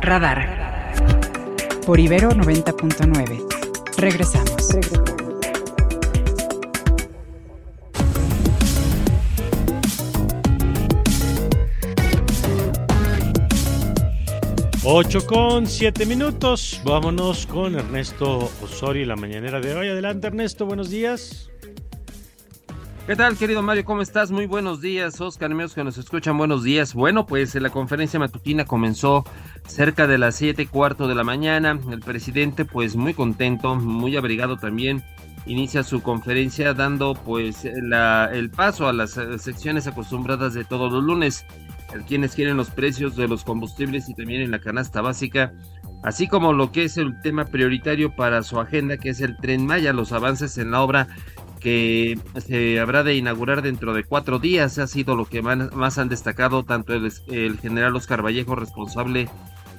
Radar. Por Ibero 90.9. Regresamos. Regresamos. 8 con 7 minutos. Vámonos con Ernesto Osorio y la mañanera de hoy. Adelante, Ernesto, buenos días. ¿Qué tal, querido Mario? ¿Cómo estás? Muy buenos días, Oscar, amigos que nos escuchan, buenos días. Bueno, pues la conferencia matutina comenzó cerca de las siete y cuarto de la mañana. El presidente, pues muy contento, muy abrigado también, inicia su conferencia dando pues el paso a las secciones acostumbradas de todos los lunes quienes quieren los precios de los combustibles y también en la canasta básica, así como lo que es el tema prioritario para su agenda, que es el tren Maya, los avances en la obra que se habrá de inaugurar dentro de cuatro días, ha sido lo que más, han destacado tanto el, el general Oscar Vallejo, responsable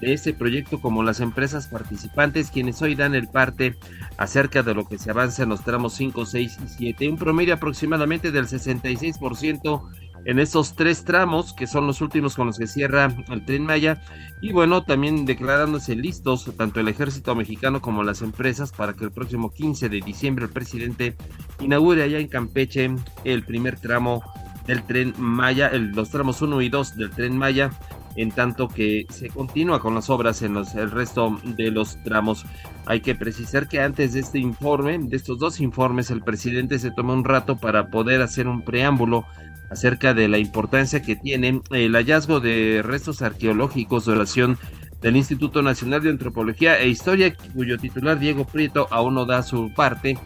de este proyecto como las empresas participantes, quienes hoy dan el parte acerca de lo que se avanza en los tramos 5, 6 y 7, un promedio aproximadamente del 66% en estos tres tramos, que son los últimos con los que cierra el tren Maya, y bueno, también declarándose listos tanto el ejército mexicano como las empresas para que el próximo 15 de diciembre el presidente inaugure allá en Campeche el primer tramo del tren Maya, el, los tramos 1 y 2 del tren Maya, en tanto que se continúa con las obras en los, el resto de los tramos. Hay que precisar que antes de este informe, de estos dos informes, el presidente se tomó un rato para poder hacer un preámbulo acerca de la importancia que tiene el hallazgo de restos arqueológicos de oración del Instituto Nacional de Antropología e Historia, cuyo titular Diego Prieto aún no da su parte,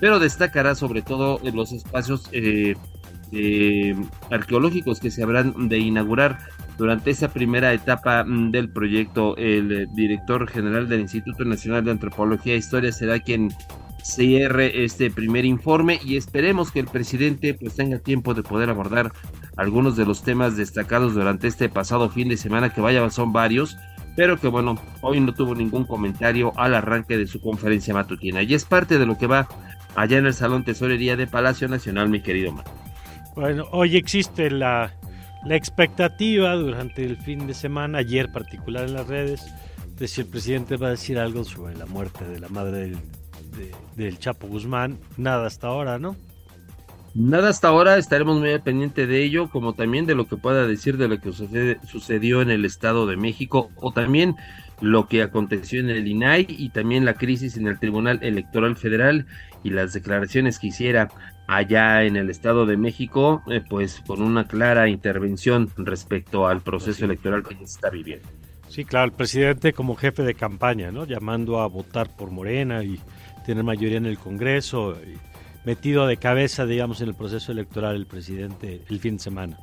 pero destacará sobre todo los espacios eh, arqueológicos que se habrán de inaugurar durante esa primera etapa mm, del proyecto. El director general del Instituto Nacional de Antropología e Historia será quien cierre este primer informe y esperemos que el presidente pues tenga tiempo de poder abordar algunos de los temas destacados durante este pasado fin de semana que vaya son varios pero que bueno hoy no tuvo ningún comentario al arranque de su conferencia matutina y es parte de lo que va allá en el salón tesorería de Palacio Nacional mi querido Mar. Bueno hoy existe la la expectativa durante el fin de semana ayer particular en las redes de si el presidente va a decir algo sobre la muerte de la madre del del Chapo Guzmán, nada hasta ahora, ¿no? Nada hasta ahora, estaremos muy pendientes de ello, como también de lo que pueda decir de lo que sucedió en el Estado de México, o también lo que aconteció en el INAI y también la crisis en el Tribunal Electoral Federal y las declaraciones que hiciera allá en el Estado de México, eh, pues con una clara intervención respecto al proceso electoral que se está viviendo. Sí, claro, el presidente como jefe de campaña, ¿no? Llamando a votar por Morena y tiene mayoría en el Congreso, metido de cabeza, digamos, en el proceso electoral el presidente el fin de semana.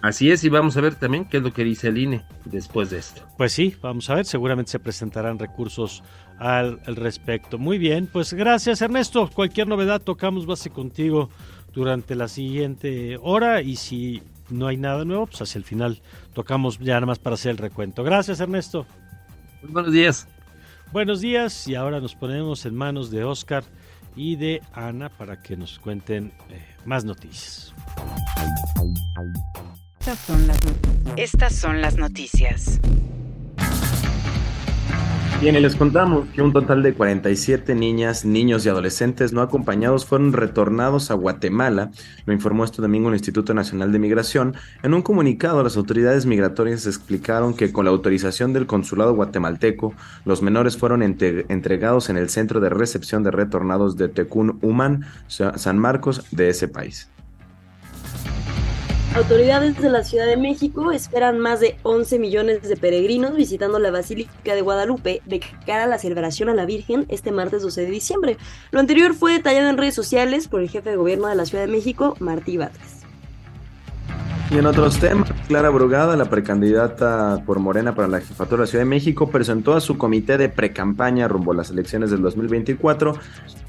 Así es, y vamos a ver también qué es lo que dice el INE después de esto. Pues sí, vamos a ver, seguramente se presentarán recursos al, respecto. Muy bien, pues gracias Ernesto. Cualquier novedad tocamos base contigo durante la siguiente hora y si no hay nada nuevo, pues hacia el final tocamos ya nada más para hacer el recuento. Gracias Ernesto. Muy buenos días. Buenos días y ahora nos ponemos en manos de Oscar y de Ana para que nos cuenten eh, más noticias. Estas son las noticias. Bien, y les contamos que un total de 47 niñas, niños y adolescentes no acompañados fueron retornados a Guatemala, lo informó este domingo el Instituto Nacional de Migración. En un comunicado, las autoridades migratorias explicaron que con la autorización del consulado guatemalteco, los menores fueron entregados en el centro de recepción de retornados de Tecún Humán, San Marcos, de ese país. Autoridades de la Ciudad de México esperan más de 11 millones de peregrinos visitando la Basílica de Guadalupe de cara a la celebración a la Virgen este martes 12 de diciembre. Lo anterior fue detallado en redes sociales por el jefe de gobierno de la Ciudad de México, Martí Batres. Y en otros temas, Clara Brugada, la precandidata por Morena para la jefatura de la Ciudad de México, presentó a su comité de precampaña rumbo a las elecciones del 2024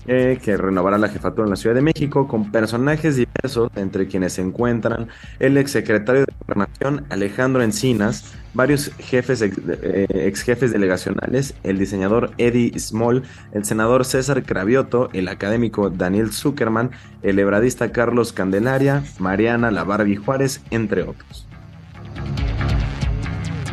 eh, que renovará la jefatura en la Ciudad de México con personajes diversos, entre quienes se encuentran el exsecretario de Gobernación Alejandro Encinas, varios jefes eh, ex, jefes delegacionales, el diseñador Eddie Small, el senador César Cravioto, el académico Daniel Zuckerman, el hebradista Carlos Candelaria, Mariana La Juárez, entre otros.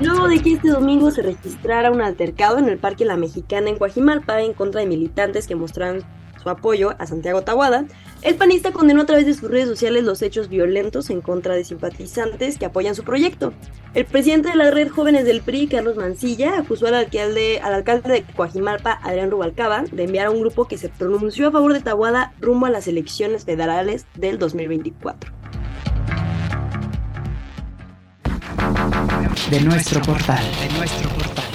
Luego de que este domingo se registrara un altercado en el Parque La Mexicana en Coajimalpa en contra de militantes que mostraron su apoyo a Santiago Tahuada, el panista condenó a través de sus redes sociales los hechos violentos en contra de simpatizantes que apoyan su proyecto. El presidente de la red Jóvenes del PRI, Carlos Mancilla, acusó al alcalde, al alcalde de Coajimalpa, Adrián Rubalcaba, de enviar a un grupo que se pronunció a favor de Tahuada rumbo a las elecciones federales del 2024. De nuestro portal, de nuestro portal.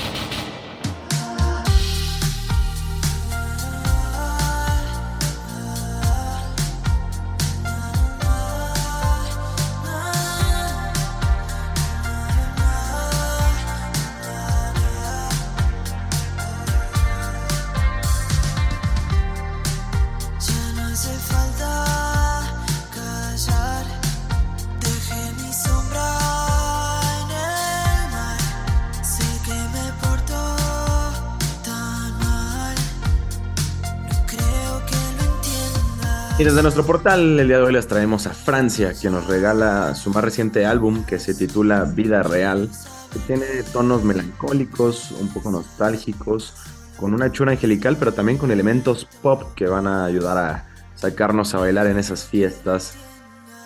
Y desde nuestro portal, el día de hoy les traemos a Francia, quien nos regala su más reciente álbum que se titula Vida Real, que tiene tonos melancólicos, un poco nostálgicos, con una chura angelical, pero también con elementos pop que van a ayudar a sacarnos a bailar en esas fiestas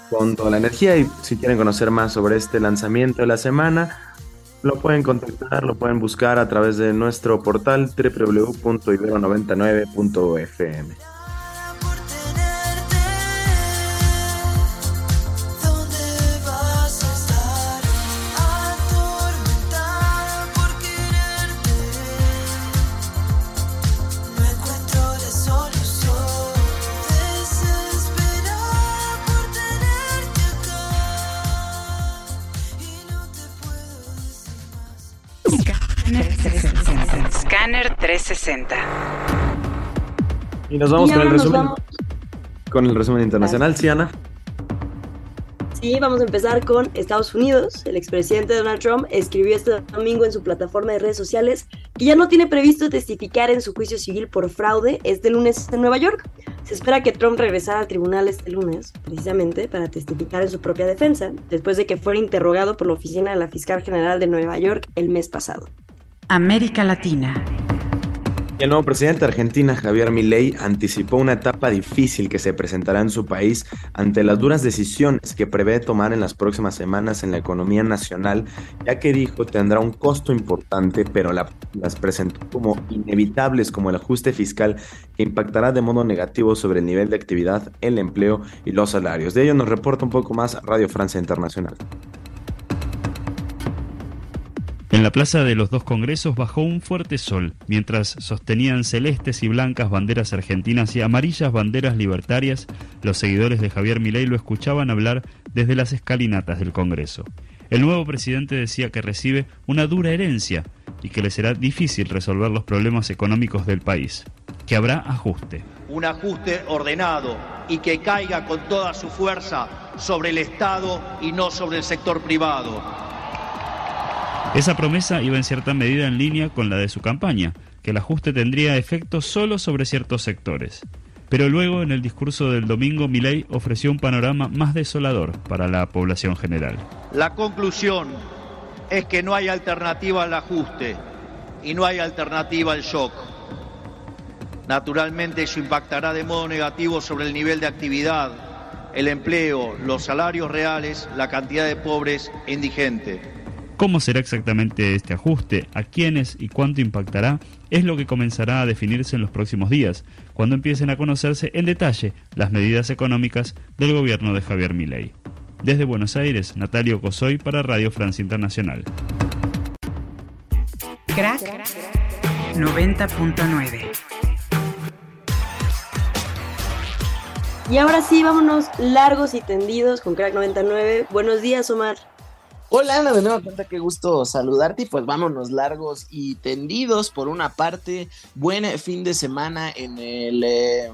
con toda la energía. Y si quieren conocer más sobre este lanzamiento de la semana, lo pueden contactar, lo pueden buscar a través de nuestro portal www.ibero99.fm. 360. Y nos vamos Y con el resumen. vamos- Con el resumen internacional, Siana. Sí, vamos a empezar con Estados Unidos. El expresidente Donald Trump escribió este domingo en su plataforma de redes sociales que ya no tiene previsto testificar en su juicio civil por fraude este lunes en Nueva York. Se espera que Trump regresara al tribunal este lunes, precisamente para testificar en su propia defensa, después de que fuera interrogado por la oficina de la fiscal general de Nueva York el mes pasado. América Latina. El nuevo presidente de Argentina, Javier Milei, anticipó una etapa difícil que se presentará en su país ante las duras decisiones que prevé tomar en las próximas semanas en la economía nacional, ya que dijo tendrá un costo importante, pero la- las presentó como inevitables como el ajuste fiscal que impactará de modo negativo sobre el nivel de actividad, el empleo y los salarios. De ello nos reporta un poco más Radio Francia Internacional. En la plaza de los dos congresos bajó un fuerte sol, mientras sostenían celestes y blancas banderas argentinas y amarillas banderas libertarias, los seguidores de Javier Milei lo escuchaban hablar desde las escalinatas del Congreso. El nuevo presidente decía que recibe una dura herencia y que le será difícil resolver los problemas económicos del país, que habrá ajuste. un ajuste ordenado y que caiga con toda su fuerza sobre el Estado y no sobre el sector privado. Esa promesa iba en cierta medida en línea con la de su campaña, que el ajuste tendría efecto solo sobre ciertos sectores. Pero luego, en el discurso del domingo, Milei ofreció un panorama más desolador para la población general. La conclusión es que no hay alternativa al ajuste y no hay alternativa al shock. Naturalmente eso impactará de modo negativo sobre el nivel de actividad, el empleo, los salarios reales, la cantidad de pobres e indigentes. ¿Cómo será exactamente este ajuste? ¿A quiénes y cuánto impactará? Es lo que comenzará a definirse en los próximos días, cuando empiecen a conocerse en detalle las medidas económicas del gobierno de Javier Milei. Desde Buenos Aires, Natalio Cosoy para Radio Francia Internacional. Crack 90.9. Y ahora sí, vámonos largos y tendidos con Crack 99. Buenos días, Omar. Hola Ana, de nueva cuenta, qué gusto saludarte y pues vámonos largos y tendidos. Por una parte, buen fin de semana en el eh,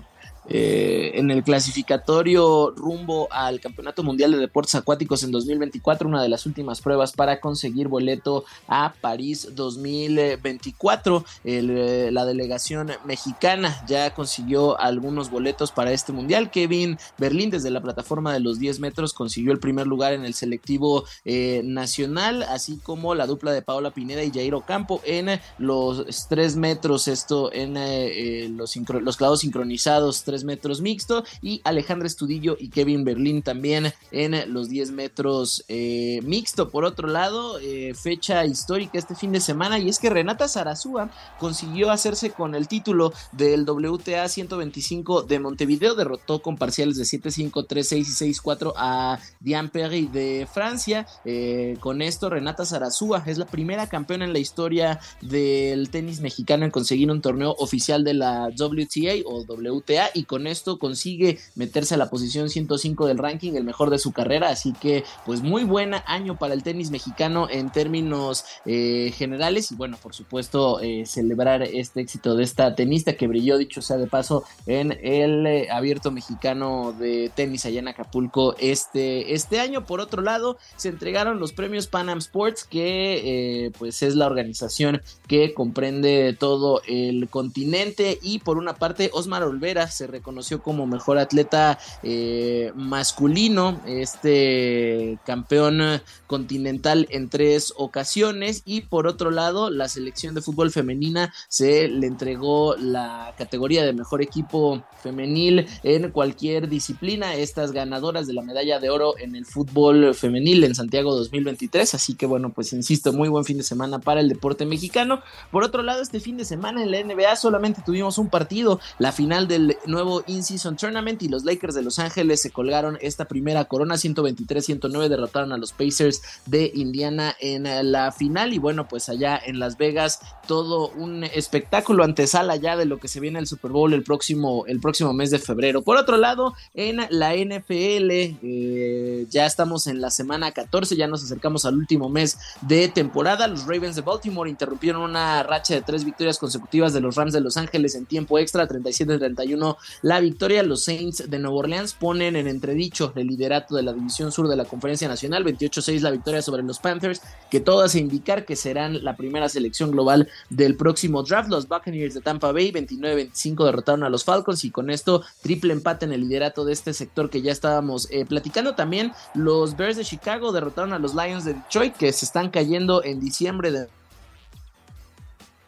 eh, en el clasificatorio rumbo al Campeonato Mundial de Deportes Acuáticos en 2024, una de las últimas pruebas para conseguir boleto a París 2024. El, eh, la delegación mexicana ya consiguió algunos boletos para este mundial. Kevin Berlín desde la plataforma de los 10 metros consiguió el primer lugar en el selectivo eh, nacional, así como la dupla de Paola Pineda y Jairo Campo en los 3 metros, esto en eh, los, los clavos sincronizados 3 metros mixto y Alejandra Estudillo y Kevin Berlín también en los 10 metros eh, mixto. Por otro lado, eh, fecha histórica este fin de semana y es que Renata Zarazúa consiguió hacerse con el título del WTA 125 de Montevideo, derrotó con parciales de 7-5, 3-6 y 6-4 a Diane Perry de Francia. Eh, con esto, Renata Zarazúa es la primera campeona en la historia del tenis mexicano en conseguir un torneo oficial de la WTA o WTA y con esto consigue meterse a la posición 105 del ranking, el mejor de su carrera, así que pues muy buen año para el tenis mexicano en términos eh, generales. Y bueno, por supuesto eh, celebrar este éxito de esta tenista que brilló, dicho sea de paso, en el eh, abierto mexicano de tenis allá en Acapulco este, este año. Por otro lado, se entregaron los premios Pan Am Sports, que pues es la organización que comprende todo el continente. Y por una parte Osmar Olvera se reconoció como mejor atleta eh, masculino, este campeón continental en tres ocasiones. Y por otro lado la selección de fútbol femenina se le entregó la categoría de mejor equipo femenil en cualquier disciplina, estas ganadoras de la medalla de oro en el fútbol femenil en Santiago 2023, así que bueno, pues insisto, muy buen fin de semana para el deporte mexicano. Por otro lado, este fin de semana en la NBA solamente tuvimos un partido, la final del nuevo In-Season Tournament y los Lakers de Los Ángeles se colgaron esta primera corona 123-109, derrotaron a los Pacers de Indiana en la final y bueno, pues allá en Las Vegas todo un espectáculo antesala ya de lo que se viene el Super Bowl el próximo, el próximo mes de febrero. Por otro lado, en la NFL eh, ya estamos en la semana 14, ya nos acercamos al último mes de temporada. Los Ravens de Baltimore interrumpieron una racha de tres victorias consecutivas de los Rams de Los Ángeles en tiempo extra, 37-31 la victoria. Los Saints de Nueva Orleans ponen en entredicho el liderato de la división sur de la Conferencia Nacional, 28-6 la victoria sobre los Panthers, que todo hace indicar que serán la primera selección global del próximo draft. Los Buccaneers de Tampa Bay, 29-25 derrotaron a los Falcons y con esto triple empate en el liderato de este sector que ya estábamos eh, platicando. También los Bears de Chicago derrotaron a los Lions de Detroit que se están cayendo en diciembre de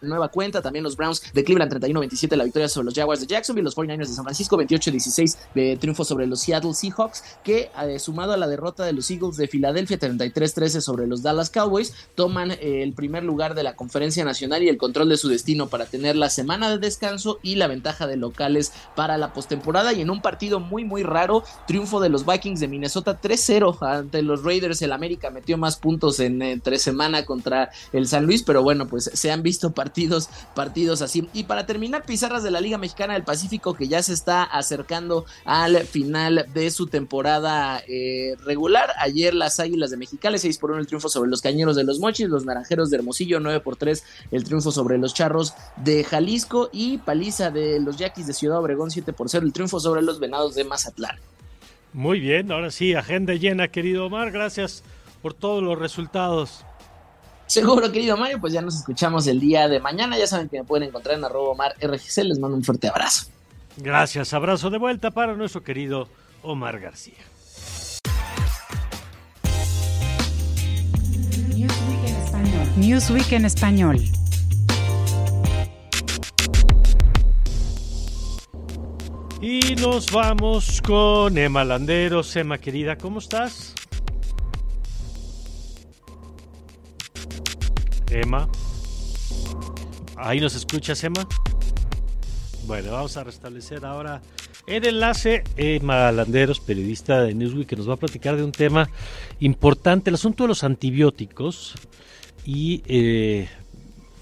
nueva cuenta. También los Browns de Cleveland 31-27 la victoria sobre los Jaguars de Jacksonville. Los 49ers de San Francisco 28-16 de triunfo sobre los Seattle Seahawks. Que eh, sumado a la derrota de los Eagles de Filadelfia 33-13 sobre los Dallas Cowboys, toman eh, el primer lugar de la conferencia nacional y el control de su destino para tener la semana de descanso y la ventaja de locales para la postemporada. Y en un partido muy, muy raro, triunfo de los Vikings de Minnesota 3-0 ante los Raiders. El América metió más puntos en entre semana contra el San Luis, pero bueno, pues se han visto partidos partidos, partidos así. Y para terminar, pizarras de la Liga Mexicana del Pacífico que ya se está acercando al final de su temporada eh, regular. Ayer las Águilas de Mexicali 6 por 1 el triunfo sobre los Cañeros de los Mochis, los Naranjeros de Hermosillo 9 por 3 el triunfo sobre los Charros de Jalisco y paliza de los Yaquis de Ciudad Obregón 7 por 0 el triunfo sobre los Venados de Mazatlán. Muy bien, ahora sí, agenda llena, querido Omar. Gracias por todos los resultados. Seguro, querido Mario, pues ya nos escuchamos el día de mañana. Ya saben que me pueden encontrar en arroba Omar RGC. Les mando un fuerte abrazo. Gracias, abrazo de vuelta para nuestro querido Omar García. Newsweek en español. Newsweek en español. Y nos vamos con Emma Landeros. Emma, querida, ¿cómo estás? Emma. Ahí nos escuchas, Emma. Bueno, vamos a restablecer ahora el enlace. Emma Landeros, periodista de Newsweek, que nos va a platicar de un tema importante, el asunto de los antibióticos y eh,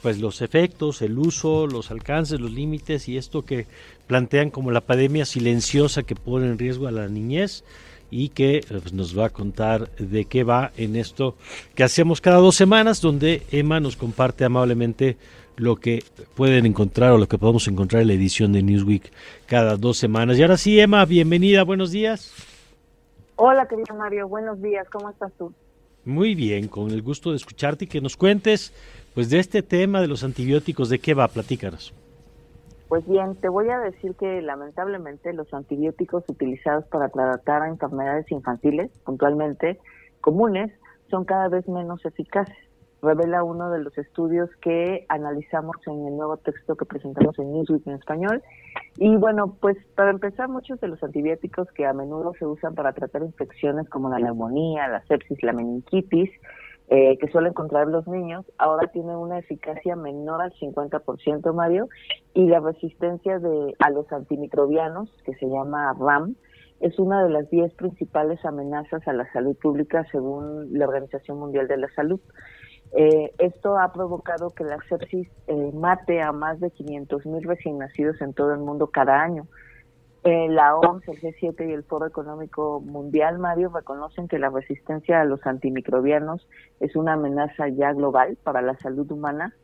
pues los efectos, el uso, los alcances, los límites y esto que plantean como la pandemia silenciosa que pone en riesgo a la niñez y que pues, nos va a contar de qué va en esto que hacemos cada dos semanas, donde Emma nos comparte amablemente lo que pueden encontrar o lo que podemos encontrar en la edición de Newsweek cada dos semanas. Y ahora sí, Emma, bienvenida, buenos días. Hola, querido Mario, buenos días, ¿cómo estás tú? Muy bien, con el gusto de escucharte y que nos cuentes pues de este tema de los antibióticos, ¿de qué va? Platícanos. Pues bien, te voy a decir que lamentablemente los antibióticos utilizados para tratar enfermedades infantiles, puntualmente comunes, son cada vez menos eficaces. Revela uno de los estudios que analizamos en el nuevo texto que presentamos en Newsweek en español. Y bueno, pues para empezar, muchos de los antibióticos que a menudo se usan para tratar infecciones como la neumonía, la sepsis, la meningitis, eh, que suelen contraer los niños, ahora tienen una eficacia menor al 50%, Mario, y la resistencia de a los antimicrobianos, que se llama RAM, es una de las 10 principales amenazas a la salud pública según la Organización Mundial de la Salud. Eh, esto ha provocado que la sepsis eh, mate a más de 500 mil recién nacidos en todo el mundo cada año. Eh, la OMS, el G7 y el Foro Económico Mundial, Mario, reconocen que la resistencia a los antimicrobianos es una amenaza ya global para la salud humana,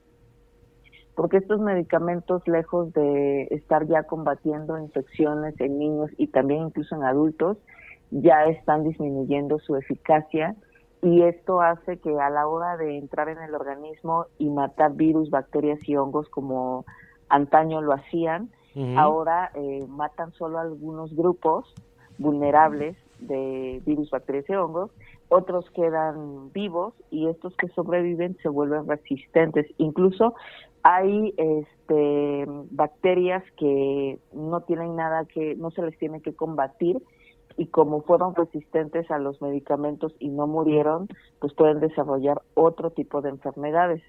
porque estos medicamentos, lejos de estar ya combatiendo infecciones en niños y también incluso en adultos, ya están disminuyendo su eficacia y esto hace que a la hora de entrar en el organismo y matar virus, bacterias y hongos como antaño lo hacían, Ahora eh, matan solo algunos grupos vulnerables de virus, bacterias y hongos, otros quedan vivos y estos que sobreviven se vuelven resistentes. Incluso hay este, bacterias que no tienen nada que, no se les tiene que combatir y como fueron resistentes a los medicamentos y no murieron, pues pueden desarrollar otro tipo de enfermedades.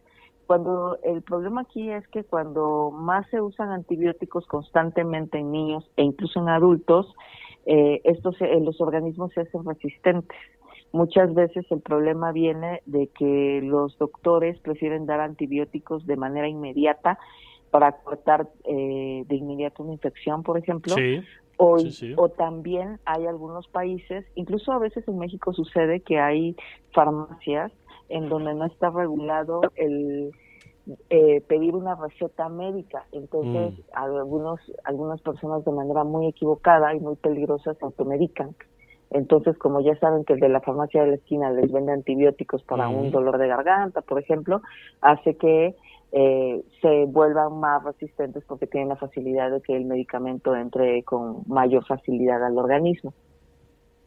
Cuando el problema aquí es que cuando más se usan antibióticos constantemente en niños e incluso en adultos, eh, estos eh, los organismos se hacen resistentes. Muchas veces el problema viene de que los doctores prefieren dar antibióticos de manera inmediata para cortar eh, de inmediato una infección, por ejemplo, Sí, o, sí, sí. o también hay algunos países, incluso a veces en México sucede que hay farmacias en donde no está regulado el eh, pedir una receta médica. Entonces, Mm. algunos, algunas personas de manera muy equivocada y muy peligrosa se automedican. Entonces, como ya saben que el de la farmacia de la esquina les vende antibióticos para un dolor de garganta, por ejemplo, hace que eh, se vuelvan más resistentes porque tienen la facilidad de que el medicamento entre con mayor facilidad al organismo.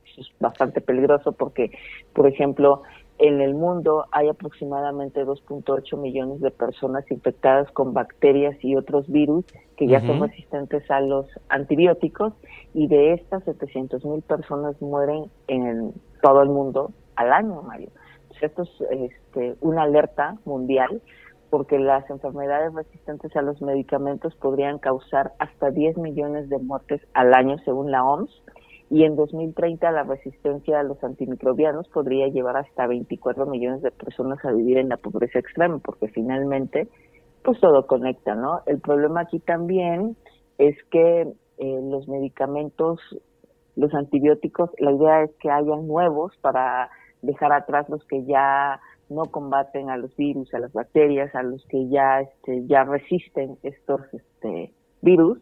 Eso es bastante peligroso porque, por ejemplo, en el mundo hay aproximadamente 2.8 millones de personas infectadas con bacterias y otros virus que ya son resistentes a los antibióticos y de estas 700 mil personas mueren en todo el mundo al año, Mario. Entonces, esto es este, una alerta mundial porque las enfermedades resistentes a los medicamentos podrían causar hasta 10 millones de muertes al año según la OMS y en 2030 la resistencia a los antimicrobianos podría llevar hasta 24 millones de personas a vivir en la pobreza extrema porque finalmente pues todo conecta, ¿no? El problema aquí también es que eh, los medicamentos, los antibióticos, la idea es que hayan nuevos para dejar atrás los que ya no combaten a los virus, a las bacterias, a los que ya este, ya resisten estos este, virus,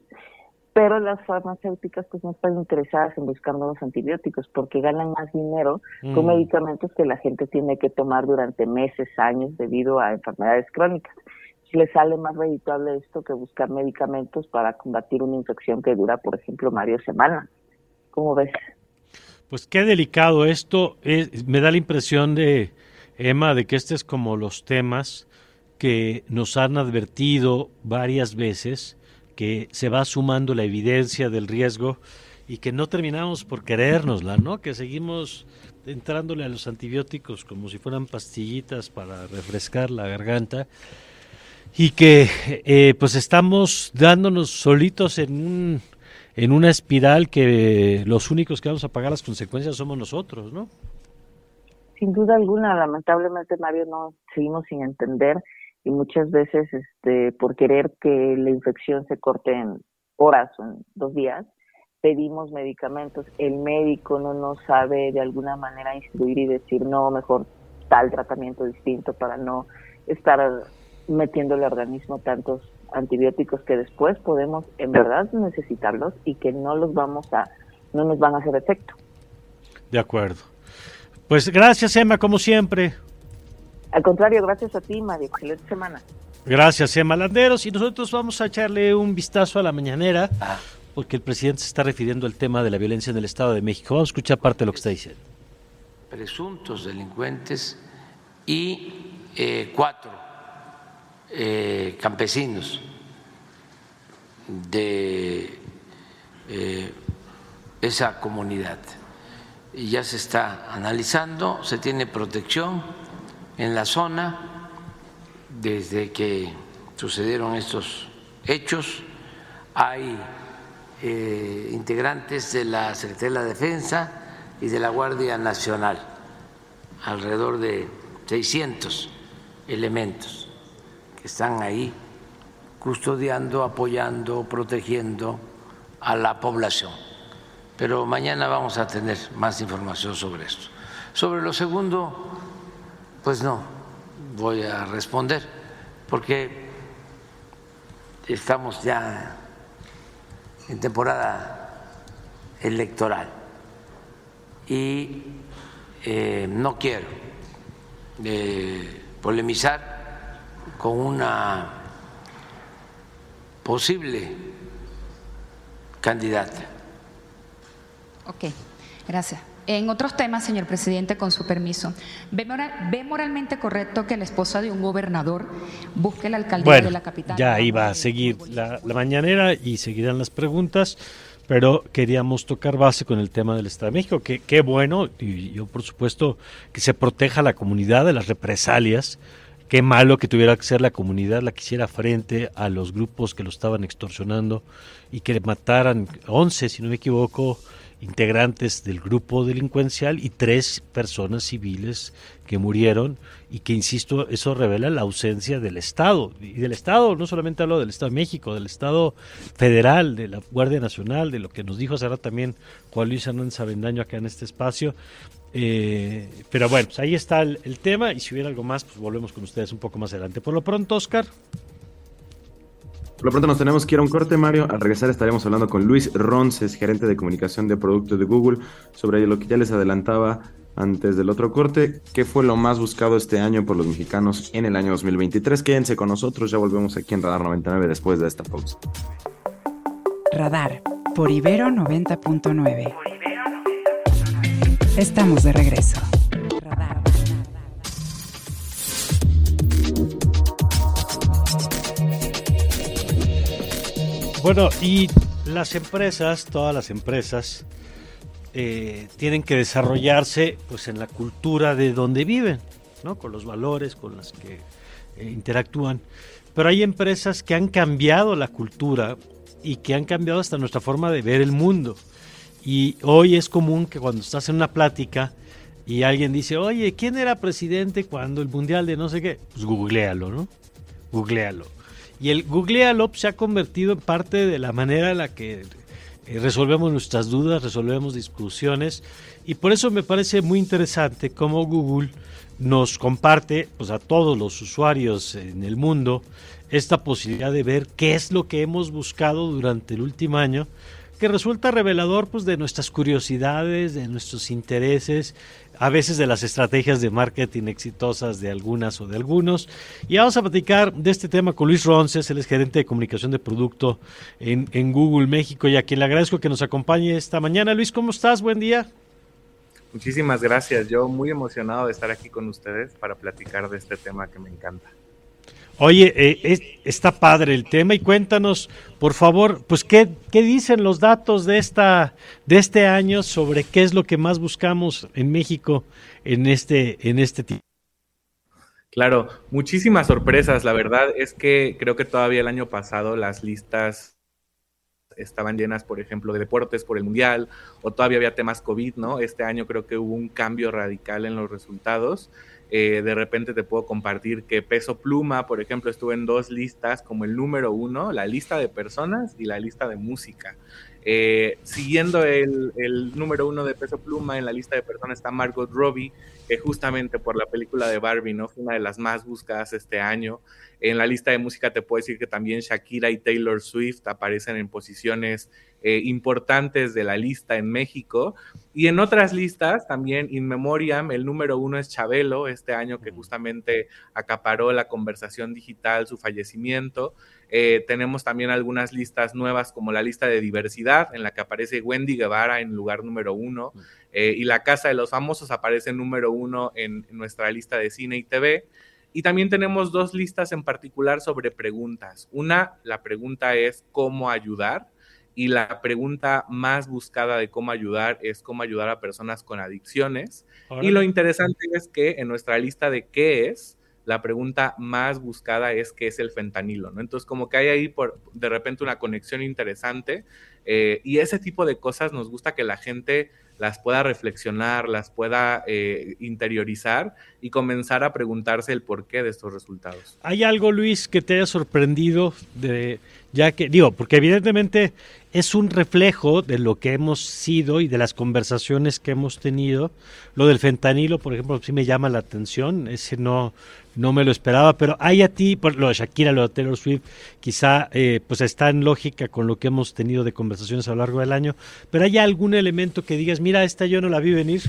pero las farmacéuticas pues no están interesadas en buscar nuevos antibióticos porque ganan más dinero con Mm. medicamentos que la gente tiene que tomar durante meses, años debido a enfermedades crónicas. Les sale más redituable esto que buscar medicamentos para combatir una infección que dura, por ejemplo, varias semanas. ¿Cómo ves? Pues qué delicado esto. Es, me da la impresión de, Emma, de que este es como los temas que nos han advertido varias veces, que se va sumando la evidencia del riesgo y que no terminamos por querérnosla, ¿no? Que seguimos entrándole a los antibióticos como si fueran pastillitas para refrescar la garganta y que eh, pues estamos dándonos solitos en un en una espiral que los únicos que vamos a pagar las consecuencias somos nosotros, ¿no? Sin duda alguna, lamentablemente, Mario, no seguimos sin entender y muchas veces, este, por querer que la infección se corte en horas o en dos días, pedimos medicamentos, el médico no nos sabe de alguna manera instruir y decir, no, mejor tal tratamiento distinto para no estar metiéndole al organismo tantos antibióticos que después podemos en verdad necesitarlos y que no los vamos a, no nos van a hacer efecto. De acuerdo. Pues gracias, Emma, como siempre. Al contrario, gracias a ti, Mario. Excelente semana. Gracias, Emma Landeros. Y nosotros vamos a echarle un vistazo a la mañanera, Ah. porque el presidente se está refiriendo al tema de la violencia en el Estado de México. Vamos a escuchar parte de lo que está diciendo. presuntos delincuentes y eh, cuatro eh, campesinos de eh, esa comunidad. Y ya se está analizando, se tiene protección en la zona desde que sucedieron estos hechos. Hay eh, integrantes de la Secretaría de la Defensa y de la Guardia Nacional, alrededor de 600 elementos que están ahí custodiando, apoyando, protegiendo a la población. Pero mañana vamos a tener más información sobre esto. Sobre lo segundo, pues no voy a responder, porque estamos ya en temporada electoral y eh, no quiero eh, polemizar con una posible candidata. Ok, gracias. En otros temas, señor presidente, con su permiso, ¿ve, moral- ve moralmente correcto que la esposa de un gobernador busque la alcaldía Bueno, de la capital? ya iba a seguir la, la mañanera y seguirán las preguntas, pero queríamos tocar base con el tema del Estado de México, que qué bueno, y yo por supuesto que se proteja a la comunidad de las represalias, qué malo que tuviera que ser la comunidad la que hiciera frente a los grupos que lo estaban extorsionando y que mataran 11, si no me equivoco, integrantes del grupo delincuencial y tres personas civiles que murieron y que, insisto, eso revela la ausencia del Estado. Y del Estado, no solamente hablo del Estado de México, del Estado federal, de la Guardia Nacional, de lo que nos dijo hace también Juan Luis Hernández Avendaño acá en este espacio. Eh, pero bueno, pues ahí está el, el tema y si hubiera algo más, pues volvemos con ustedes un poco más adelante. Por lo pronto, Oscar. Por lo pronto nos tenemos que ir a un corte, Mario. Al regresar estaremos hablando con Luis Ronces, gerente de comunicación de producto de Google, sobre lo que ya les adelantaba antes del otro corte, qué fue lo más buscado este año por los mexicanos en el año 2023. Quédense con nosotros, ya volvemos aquí en Radar 99 después de esta pausa. Radar por Ibero 90.9. Estamos de regreso. Bueno, y las empresas, todas las empresas, eh, tienen que desarrollarse pues en la cultura de donde viven, ¿no? Con los valores con los que eh, interactúan. Pero hay empresas que han cambiado la cultura y que han cambiado hasta nuestra forma de ver el mundo. Y hoy es común que cuando estás en una plática y alguien dice, oye, ¿quién era presidente cuando el mundial de no sé qué? Pues googlealo, ¿no? Googlealo. Y el googlealo pues, se ha convertido en parte de la manera en la que eh, resolvemos nuestras dudas, resolvemos discusiones. Y por eso me parece muy interesante cómo Google nos comparte pues, a todos los usuarios en el mundo esta posibilidad de ver qué es lo que hemos buscado durante el último año que resulta revelador pues de nuestras curiosidades, de nuestros intereses, a veces de las estrategias de marketing exitosas de algunas o de algunos. Y vamos a platicar de este tema con Luis Ronces, él es gerente de comunicación de producto en, en Google México y a quien le agradezco que nos acompañe esta mañana. Luis, ¿cómo estás? Buen día. Muchísimas gracias. Yo muy emocionado de estar aquí con ustedes para platicar de este tema que me encanta. Oye, eh, es- está padre el tema y cuéntanos, por favor, pues qué, qué dicen los datos de esta de este año sobre qué es lo que más buscamos en México en este en este tiempo. Claro, muchísimas sorpresas. La verdad es que creo que todavía el año pasado las listas estaban llenas, por ejemplo, de deportes por el Mundial o todavía había temas COVID, ¿no? Este año creo que hubo un cambio radical en los resultados. Eh, de repente te puedo compartir que Peso Pluma, por ejemplo, estuvo en dos listas como el número uno, la lista de personas y la lista de música. Eh, siguiendo el, el, número uno de Peso Pluma en la lista de personas está Margot Robbie, que justamente por la película de Barbie, ¿no? Fue una de las más buscadas este año. En la lista de música te puedo decir que también Shakira y Taylor Swift aparecen en posiciones eh, importantes de la lista en México. Y en otras listas, también In Memoriam, el número uno es Chabelo, este año que justamente acaparó la conversación digital, su fallecimiento. Eh, tenemos también algunas listas nuevas como la lista de diversidad, en la que aparece Wendy Guevara en lugar número uno, eh, y La Casa de los Famosos aparece número uno en, en nuestra lista de cine y TV. Y también tenemos dos listas en particular sobre preguntas. Una, la pregunta es cómo ayudar y la pregunta más buscada de cómo ayudar es cómo ayudar a personas con adicciones. Ahora. Y lo interesante es que en nuestra lista de qué es, la pregunta más buscada es qué es el fentanilo, ¿no? Entonces, como que hay ahí por, de repente una conexión interesante eh, y ese tipo de cosas nos gusta que la gente las pueda reflexionar, las pueda eh, interiorizar y comenzar a preguntarse el porqué de estos resultados. ¿Hay algo, Luis, que te haya sorprendido de, ya que, digo, porque evidentemente es un reflejo de lo que hemos sido y de las conversaciones que hemos tenido. Lo del fentanilo, por ejemplo, sí me llama la atención, ese no, no me lo esperaba, pero hay a ti, por lo de Shakira, lo de Taylor Swift, quizá eh, pues está en lógica con lo que hemos tenido de conversaciones a lo largo del año, pero hay algún elemento que digas, mira, esta yo no la vi venir.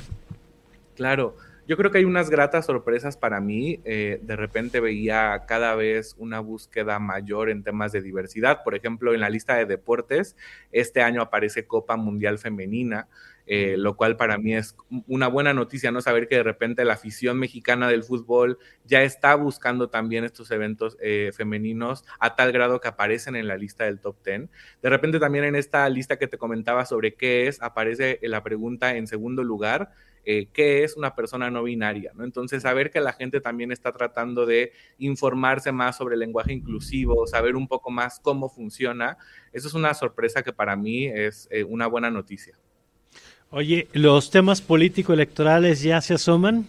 Claro, yo creo que hay unas gratas sorpresas para mí. Eh, de repente veía cada vez una búsqueda mayor en temas de diversidad. Por ejemplo, en la lista de deportes, este año aparece Copa Mundial Femenina. Eh, lo cual para mí es una buena noticia, ¿no? Saber que de repente la afición mexicana del fútbol ya está buscando también estos eventos eh, femeninos a tal grado que aparecen en la lista del top 10. De repente también en esta lista que te comentaba sobre qué es, aparece la pregunta en segundo lugar, eh, qué es una persona no binaria, ¿no? Entonces, saber que la gente también está tratando de informarse más sobre el lenguaje inclusivo, saber un poco más cómo funciona, eso es una sorpresa que para mí es eh, una buena noticia. Oye, ¿los temas político-electorales ya se asoman?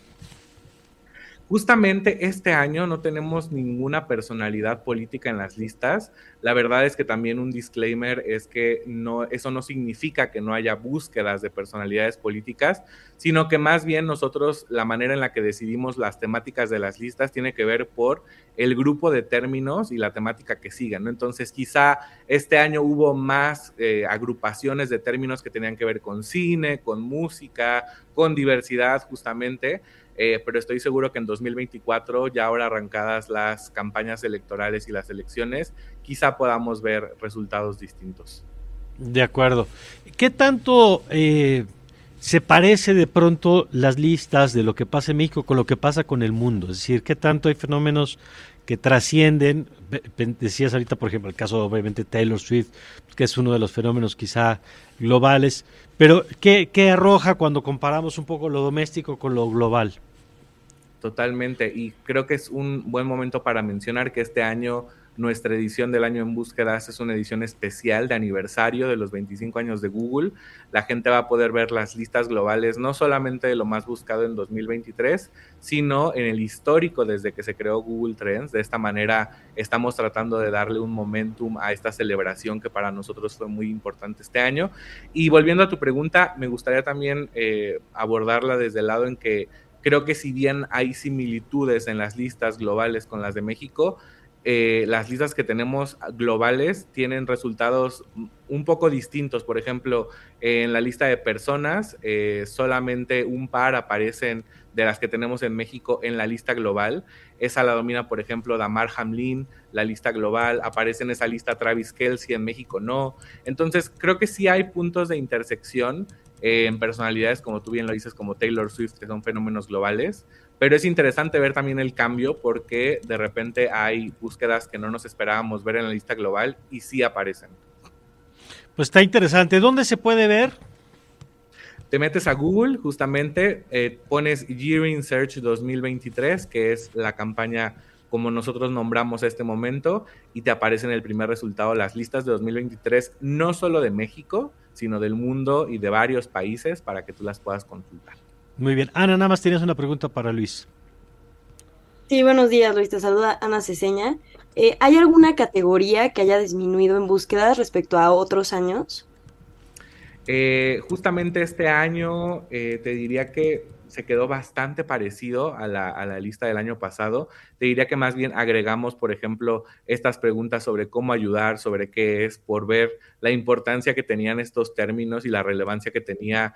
Justamente este año no tenemos ninguna personalidad política en las listas. La verdad es que también un disclaimer es que no, eso no significa que no haya búsquedas de personalidades políticas, sino que más bien nosotros la manera en la que decidimos las temáticas de las listas tiene que ver por el grupo de términos y la temática que sigan. ¿no? Entonces quizá este año hubo más eh, agrupaciones de términos que tenían que ver con cine, con música, con diversidad justamente. Eh, pero estoy seguro que en 2024, ya ahora arrancadas las campañas electorales y las elecciones, quizá podamos ver resultados distintos. De acuerdo. ¿Qué tanto eh, se parece de pronto las listas de lo que pasa en México con lo que pasa con el mundo? Es decir, ¿qué tanto hay fenómenos que trascienden? Decías ahorita, por ejemplo, el caso obviamente Taylor Swift, que es uno de los fenómenos quizá globales, pero ¿qué, qué arroja cuando comparamos un poco lo doméstico con lo global? Totalmente, y creo que es un buen momento para mencionar que este año nuestra edición del año en búsquedas es una edición especial de aniversario de los 25 años de Google. La gente va a poder ver las listas globales no solamente de lo más buscado en 2023, sino en el histórico desde que se creó Google Trends. De esta manera estamos tratando de darle un momentum a esta celebración que para nosotros fue muy importante este año. Y volviendo a tu pregunta, me gustaría también eh, abordarla desde el lado en que creo que si bien hay similitudes en las listas globales con las de México, eh, las listas que tenemos globales tienen resultados un poco distintos. Por ejemplo, en la lista de personas, eh, solamente un par aparecen de las que tenemos en México en la lista global. Esa la domina, por ejemplo, Damar Hamlin, la lista global. Aparece en esa lista Travis Kelsey, en México no. Entonces, creo que sí hay puntos de intersección eh, en personalidades, como tú bien lo dices, como Taylor Swift, que son fenómenos globales. Pero es interesante ver también el cambio porque de repente hay búsquedas que no nos esperábamos ver en la lista global y sí aparecen. Pues está interesante. ¿Dónde se puede ver? Te metes a Google, justamente eh, pones Year in Search 2023, que es la campaña como nosotros nombramos a este momento, y te aparece en el primer resultado las listas de 2023, no solo de México, sino del mundo y de varios países para que tú las puedas consultar. Muy bien. Ana, nada más tienes una pregunta para Luis. Sí, buenos días, Luis. Te saluda Ana Ceseña. Eh, ¿Hay alguna categoría que haya disminuido en búsquedas respecto a otros años? Eh, justamente este año eh, te diría que se quedó bastante parecido a la, a la, lista del año pasado. Te diría que más bien agregamos, por ejemplo, estas preguntas sobre cómo ayudar, sobre qué es, por ver la importancia que tenían estos términos y la relevancia que tenía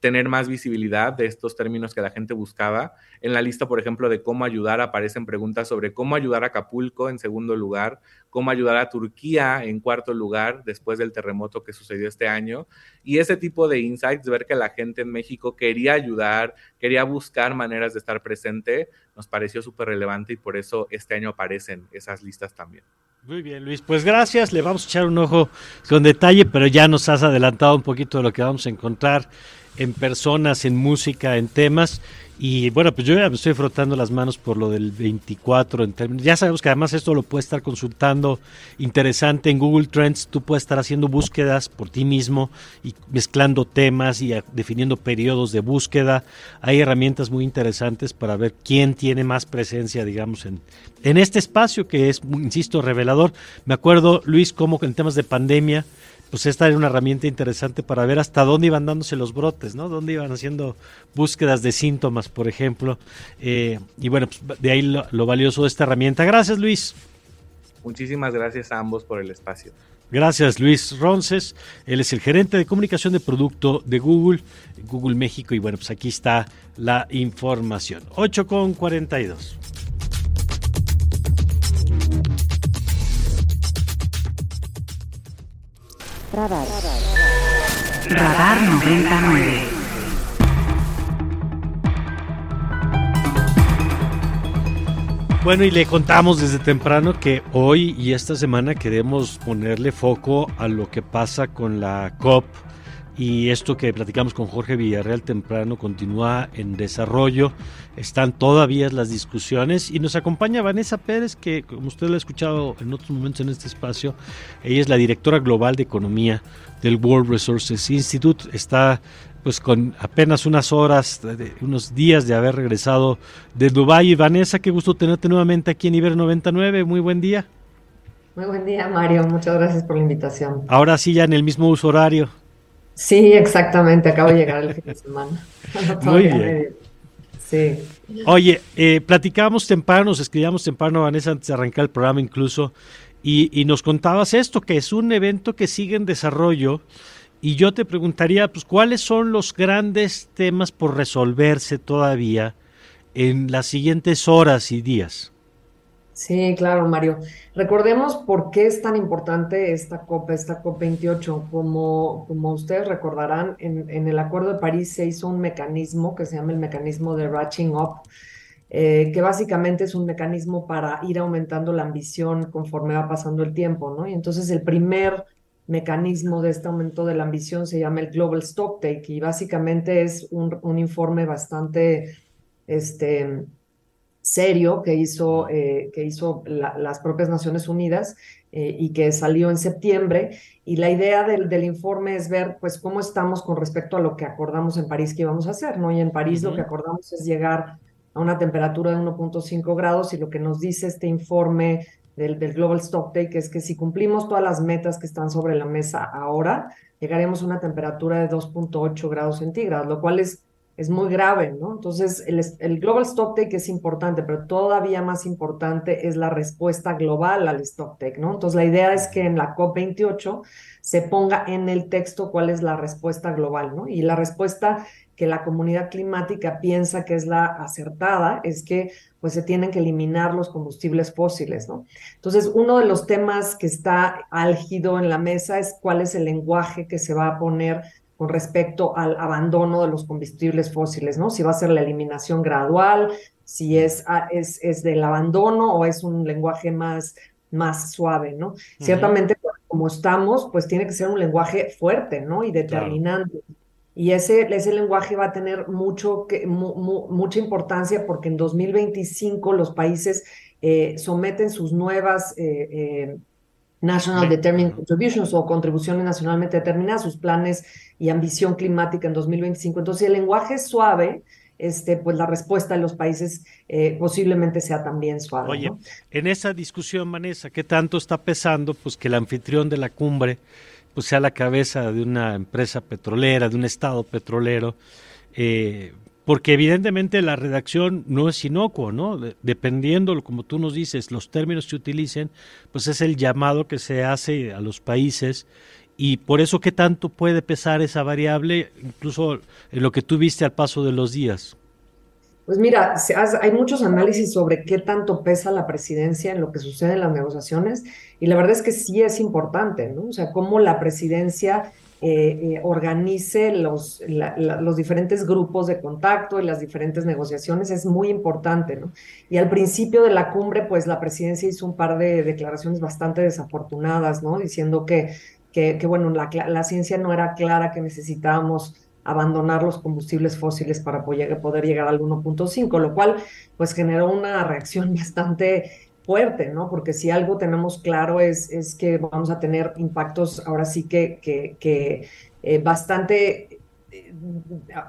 tener más visibilidad de estos términos que la gente buscaba. En la lista, por ejemplo, de cómo ayudar, aparecen preguntas sobre cómo ayudar a Acapulco en segundo lugar, cómo ayudar a Turquía en cuarto lugar después del terremoto que sucedió este año. Y ese tipo de insights, ver que la gente en México quería ayudar, quería buscar maneras de estar presente, nos pareció súper relevante y por eso este año aparecen esas listas también. Muy bien, Luis. Pues gracias. Le vamos a echar un ojo con detalle, pero ya nos has adelantado un poquito de lo que vamos a encontrar en personas, en música, en temas. Y bueno, pues yo ya me estoy frotando las manos por lo del 24 en términos. Ya sabemos que además esto lo puedes estar consultando interesante en Google Trends. Tú puedes estar haciendo búsquedas por ti mismo y mezclando temas y definiendo periodos de búsqueda. Hay herramientas muy interesantes para ver quién tiene más presencia, digamos, en, en este espacio que es, insisto, revelador. Me acuerdo, Luis, cómo en temas de pandemia pues esta era una herramienta interesante para ver hasta dónde iban dándose los brotes, ¿no? Dónde iban haciendo búsquedas de síntomas, por ejemplo. Eh, y bueno, pues de ahí lo, lo, valioso de esta herramienta. Gracias, Luis. Muchísimas gracias a ambos por el espacio. Gracias, Luis Ronces. Él es el gerente de comunicación de producto de Google, Google México. Y bueno, pues aquí está la información. 8 con 42. Radar. Radar 99. Bueno, y le contamos desde temprano que hoy y esta semana queremos ponerle foco a lo que pasa con la COP y esto que platicamos con Jorge Villarreal temprano continúa en desarrollo. Están todavía las discusiones y nos acompaña Vanessa Pérez, que como usted lo ha escuchado en otros momentos en este espacio, ella es la directora global de economía del World Resources Institute. Está pues con apenas unas horas, unos días de haber regresado de Dubái. Y Vanessa, qué gusto tenerte nuevamente aquí en Iber 99. Muy buen día. Muy buen día, Mario. Muchas gracias por la invitación. Ahora sí, ya en el mismo uso horario. Sí, exactamente. Acabo de llegar el fin de semana. No, Muy bien. Sí. Oye, eh, platicábamos temprano, nos escribíamos temprano, Vanessa, antes de arrancar el programa incluso, y, y nos contabas esto, que es un evento que sigue en desarrollo. Y yo te preguntaría, pues, ¿cuáles son los grandes temas por resolverse todavía en las siguientes horas y días? Sí, claro, Mario. Recordemos por qué es tan importante esta COP, esta COP28. Como, como ustedes recordarán, en, en, el Acuerdo de París se hizo un mecanismo que se llama el mecanismo de Ratching Up, eh, que básicamente es un mecanismo para ir aumentando la ambición conforme va pasando el tiempo, ¿no? Y entonces el primer mecanismo de este aumento de la ambición se llama el Global Stocktake y básicamente es un, un informe bastante este, serio que hizo, eh, que hizo la, las propias Naciones Unidas eh, y que salió en septiembre. Y la idea del, del, informe es ver pues cómo estamos con respecto a lo que acordamos en París que íbamos a hacer, ¿no? Y en París uh -huh. lo que acordamos es llegar a una temperatura de 1.5 grados y lo que nos dice este informe del, del Global Stocktake es que si cumplimos todas las metas que están sobre la mesa ahora, llegaremos a una temperatura de 2.8 grados centígrados, lo cual es, es muy grave, ¿no? Entonces, el, el Global Stocktake es importante, pero todavía más importante es la respuesta global al Stocktake, ¿no? Entonces, la idea es que en la COP28 se ponga en el texto cuál es la respuesta global, ¿no? Y la respuesta que la comunidad climática piensa que es la acertada es que pues se tienen que eliminar los combustibles fósiles, ¿no? Entonces, uno de los temas que está álgido en la mesa es cuál es el lenguaje que se va a poner con respecto al abandono de los combustibles fósiles, ¿no? Si va a ser la eliminación gradual, si es, es, es del abandono o es un lenguaje más, más suave, ¿no? Uh -huh. Ciertamente, como estamos, pues tiene que ser un lenguaje fuerte, ¿no? Y determinante. Claro. Y ese, ese lenguaje va a tener mucho que, mu, mu, mucha importancia porque en 2025 los países eh, someten sus nuevas eh, eh, National Determined Contributions o contribuciones nacionalmente determinadas, sus planes y ambición climática en 2025. Entonces, el lenguaje es suave este, pues la respuesta de los países eh, posiblemente sea también suave. Oye, ¿no? en esa discusión, Vanessa, ¿qué tanto está pesando pues que el anfitrión de la cumbre pues sea la cabeza de una empresa petrolera, de un estado petrolero? Eh, porque evidentemente la redacción no es inocuo, ¿no? De- dependiendo, como tú nos dices, los términos que utilicen, pues es el llamado que se hace a los países y por eso qué tanto puede pesar esa variable, incluso en lo que tú viste al paso de los días. Pues mira, hay muchos análisis sobre qué tanto pesa la presidencia en lo que sucede en las negociaciones y la verdad es que sí es importante, ¿no? O sea, cómo la presidencia eh, eh, organice los, los diferentes grupos de contacto y las diferentes negociaciones es muy importante, ¿no? Y al principio de la cumbre, pues la presidencia hizo un par de declaraciones bastante desafortunadas, ¿no? Diciendo que, que, que, bueno, la, la ciencia no era clara, que necesitábamos abandonar los combustibles fósiles para poder, poder llegar al 1.5, lo cual pues generó una reacción bastante fuerte, ¿no? Porque si algo tenemos claro es, es que vamos a tener impactos ahora sí que, que, que eh, bastante eh,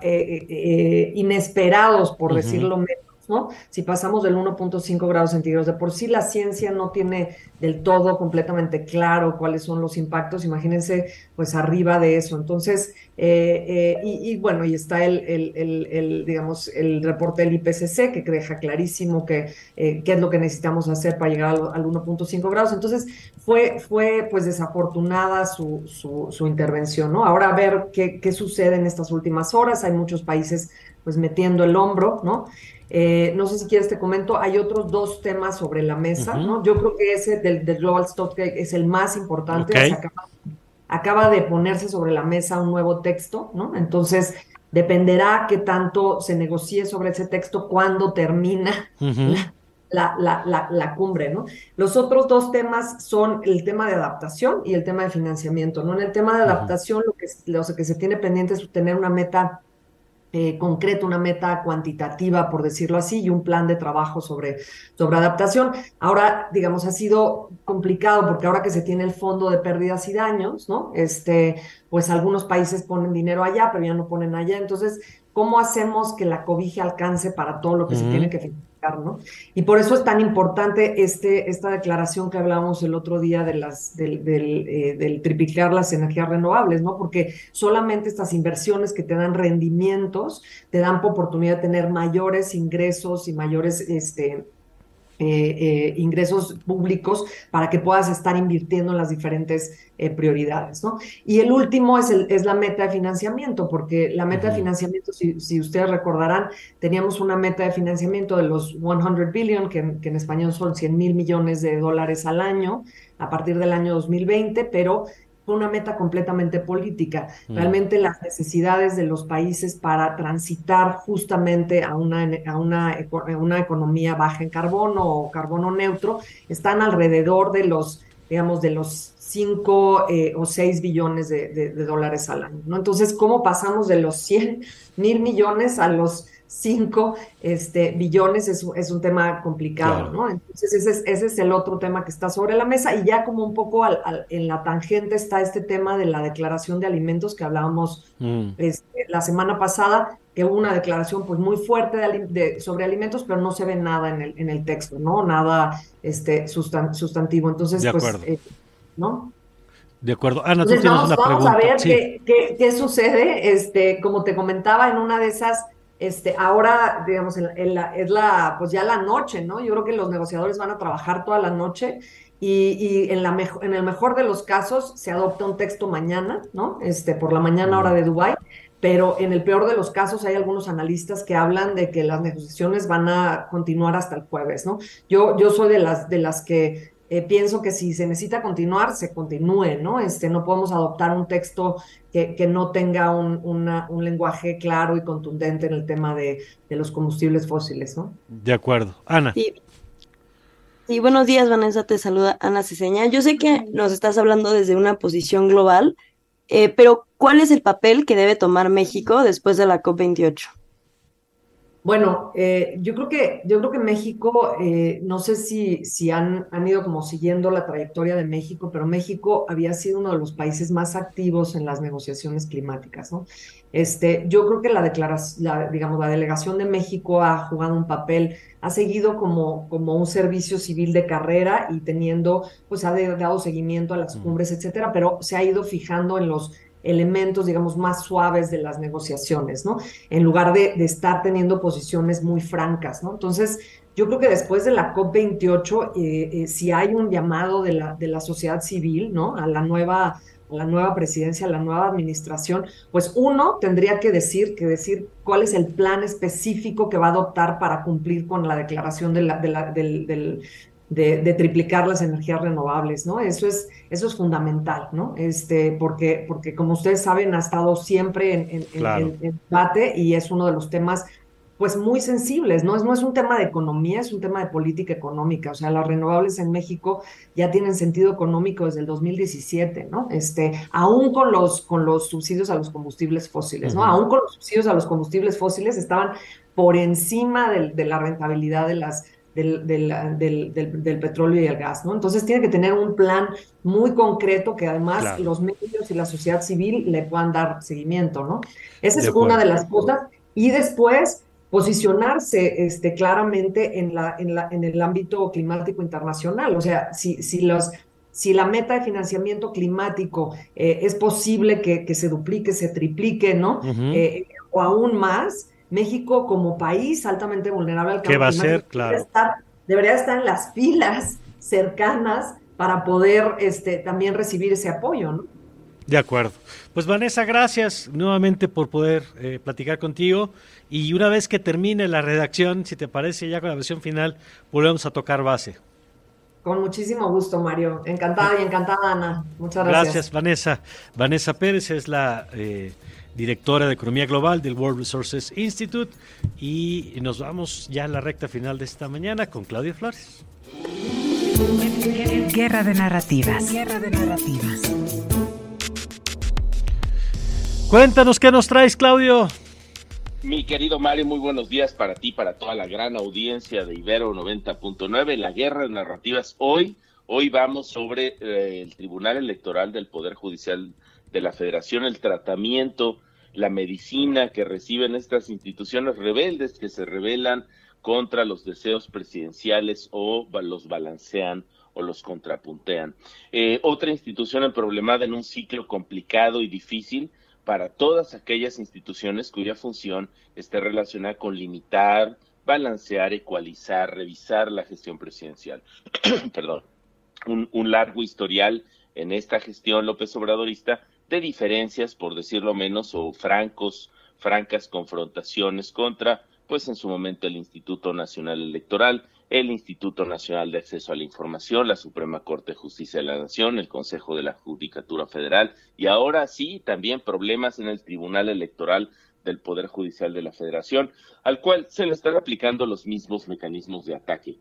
eh, inesperados, por decirlo menos, ¿no? Si pasamos del 1.5 grados centígrados, de por sí la ciencia no tiene del todo completamente claro cuáles son los impactos, imagínense pues arriba de eso. Entonces, eh, eh, y, bueno, y está el, digamos, el reporte del IPCC que deja clarísimo que, eh, qué es lo que necesitamos hacer para llegar al, al 1.5 grados. Entonces, fue, fue pues desafortunada su, su, su intervención, ¿no? Ahora a ver qué, qué sucede en estas últimas horas. Hay muchos países pues metiendo el hombro, ¿no? Eh, no sé si quieres te comento, hay otros dos temas sobre la mesa. ¿no? Yo creo que ese del, del Global Stock es el más importante. Acaba, acaba de ponerse sobre la mesa un nuevo texto, ¿no? Entonces, dependerá qué tanto se negocie sobre ese texto cuando termina la, la, la, la cumbre, ¿no? Los otros dos temas son el tema de adaptación y el tema de financiamiento, ¿no? En el tema de adaptación, lo que, lo que se tiene pendiente es tener una meta eh, concreta, una meta cuantitativa, por decirlo así, y un plan de trabajo sobre, sobre adaptación. Ahora, digamos, ha sido complicado porque ahora que se tiene el fondo de pérdidas y daños, ¿no? Este, pues algunos países ponen dinero allá, pero ya no ponen allá. Entonces, ¿cómo hacemos que la cobija alcance para todo lo que se tiene que Y por eso es tan importante este, esta declaración que hablábamos el otro día de las, del, eh, triplicar las energías renovables, ¿no? Porque solamente estas inversiones que te dan rendimientos te dan oportunidad de tener mayores ingresos y mayores este, eh, eh, ingresos públicos para que puedas estar invirtiendo en las diferentes eh, prioridades, ¿no? Y el último es, el, es la meta de financiamiento, porque la meta de financiamiento, si, si ustedes recordarán, teníamos una meta de financiamiento de los 100 billion, que, en- que en español son 100 mil millones de dólares al año, a partir del año 2020, pero fue una meta completamente política. Mm. Realmente las necesidades de los países para transitar justamente a una, a una, eco- a una economía baja en carbono o carbono neutro están alrededor de los, digamos, de los 5 o 6 billones de, de- de dólares al año, ¿no? Entonces, ¿cómo pasamos de los 100 mil millones a los 5 este, billones? Es, es un tema complicado, Claro. ¿no? Entonces, ese es, ese es el otro tema que está sobre la mesa y ya como un poco al- al- en la tangente está este tema de la declaración de alimentos que hablábamos Mm. este, la semana pasada, que hubo una declaración pues muy fuerte de ali- de- sobre alimentos, pero no se ve nada en el, en el texto, ¿no? Nada este, sustan- sustantivo. Entonces, De pues, acuerdo. eh, ¿no? De acuerdo. Ana, tú Entonces tienes vamos, una vamos pregunta. a ver Sí. qué, qué- qué sucede. Este, como te comentaba, en una de esas, este, ahora, digamos, en, en la, es la, pues ya la noche, ¿no? Yo creo que los negociadores van a trabajar toda la noche y, y en la mejo- en el mejor de los casos se adopta un texto mañana, ¿no? Este, por la mañana hora de Dubái. Pero en el peor de los casos hay algunos analistas que hablan de que las negociaciones van a continuar hasta el jueves, ¿no? Yo, yo soy de las, de las que eh, pienso que si se necesita continuar, se continúe, ¿no? Este, no podemos adoptar un texto que, que no tenga un, una- un lenguaje claro y contundente en el tema de, de los combustibles fósiles, ¿no? De acuerdo. Ana. Sí. Sí, buenos días, Vanessa, te saluda Ana Ceseña. Yo sé que nos estás hablando desde una posición global, eh, pero ¿cuál es el papel que debe tomar México después de la COP28? Bueno, eh, yo creo que, yo creo que México, eh, no sé si, si han, han ido como siguiendo la trayectoria de México, pero México había sido uno de los países más activos en las negociaciones climáticas, ¿no? Este, yo creo que la declaración, la, digamos, la delegación de México ha jugado un papel, ha seguido como, como un servicio civil de carrera y teniendo, pues ha dado seguimiento a las cumbres, etcétera, pero se ha ido fijando en los elementos, digamos, más suaves de las negociaciones, ¿no? En lugar de, estar teniendo posiciones muy francas, ¿no? Entonces, yo creo que después de la COP28, eh, eh, si hay un llamado de la, de la sociedad civil, ¿no? A la nueva, a la nueva presidencia, a la nueva administración, pues uno tendría que decir, que decir cuál es el plan específico que va a adoptar para cumplir con la declaración de la, de la- del, del- de, de triplicar las energías renovables, ¿no? Eso es, eso es fundamental, ¿no? Este, porque, porque como ustedes saben, ha estado siempre en, en- en- Claro. en- en debate y es uno de los temas pues muy sensibles, ¿no? Es, no es un tema de economía, es un tema de política económica. O sea, las renovables en México ya tienen sentido económico desde el 2017, ¿no? Este, aún con los, con los subsidios a los combustibles fósiles, ¿no? Aún con los subsidios a los combustibles fósiles estaban por encima de la rentabilidad de las, del, del, del- del- del petróleo y el gas, ¿no? Entonces tiene que tener un plan muy concreto que además Claro. los medios y la sociedad civil le puedan dar seguimiento, ¿no? Esa De es una de las cosas. Y después posicionarse este, claramente en, la, en, la, en el ámbito climático internacional. O sea, si, si, los, si la meta de financiamiento climático eh, es posible que, que se duplique, se triplique, ¿no? Eh, o aún más, México como país altamente vulnerable al ¿Qué cambio climático ser? Claro. debería estar, debería estar en las filas cercanas para poder este, también recibir ese apoyo, ¿no? De acuerdo. Pues Vanessa, gracias nuevamente por poder eh, platicar contigo. Y una vez que termine la redacción, si te parece, ya con la versión final, volvemos a tocar base. Con muchísimo gusto, Mario. Encantada y encantada, Ana. Muchas Gracias, gracias. Vanessa. Vanessa Pérez es la eh, directora de Economía Global del World Resources Institute. Y nos vamos ya a la recta final de esta mañana con Claudia Flores. Guerra de narrativas. Guerra de narrativas. Cuéntanos qué nos traes, Claudio. Mi querido Mario, muy buenos días para ti, para toda la gran audiencia de Ibero 90.9, la guerra de narrativas. Hoy, hoy vamos sobre eh, el Tribunal Electoral del Poder Judicial de la Federación, el tratamiento, la medicina que reciben estas instituciones rebeldes que se rebelan contra los deseos presidenciales o los balancean o los contrapuntean. Eh, otra institución emproblemada en un ciclo complicado y difícil para todas aquellas instituciones cuya función esté relacionada con limitar, balancear, ecualizar, revisar la gestión presidencial. Perdón. Un, un largo historial en esta gestión López Obradorista de diferencias, por decirlo menos, o francos, francas confrontaciones contra, pues en su momento el Instituto Nacional Electoral, el Instituto Nacional de Acceso a la Información, la Suprema Corte de Justicia de la Nación, el Consejo de la Judicatura Federal y ahora sí también problemas en el Tribunal Electoral del Poder Judicial de la Federación, al cual se le están aplicando los mismos mecanismos de ataque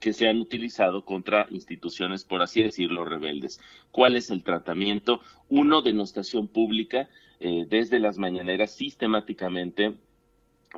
que se han utilizado contra instituciones, por así decirlo, rebeldes. ¿Cuál es el tratamiento? Uno, denostación pública, eh, desde las mañaneras sistemáticamente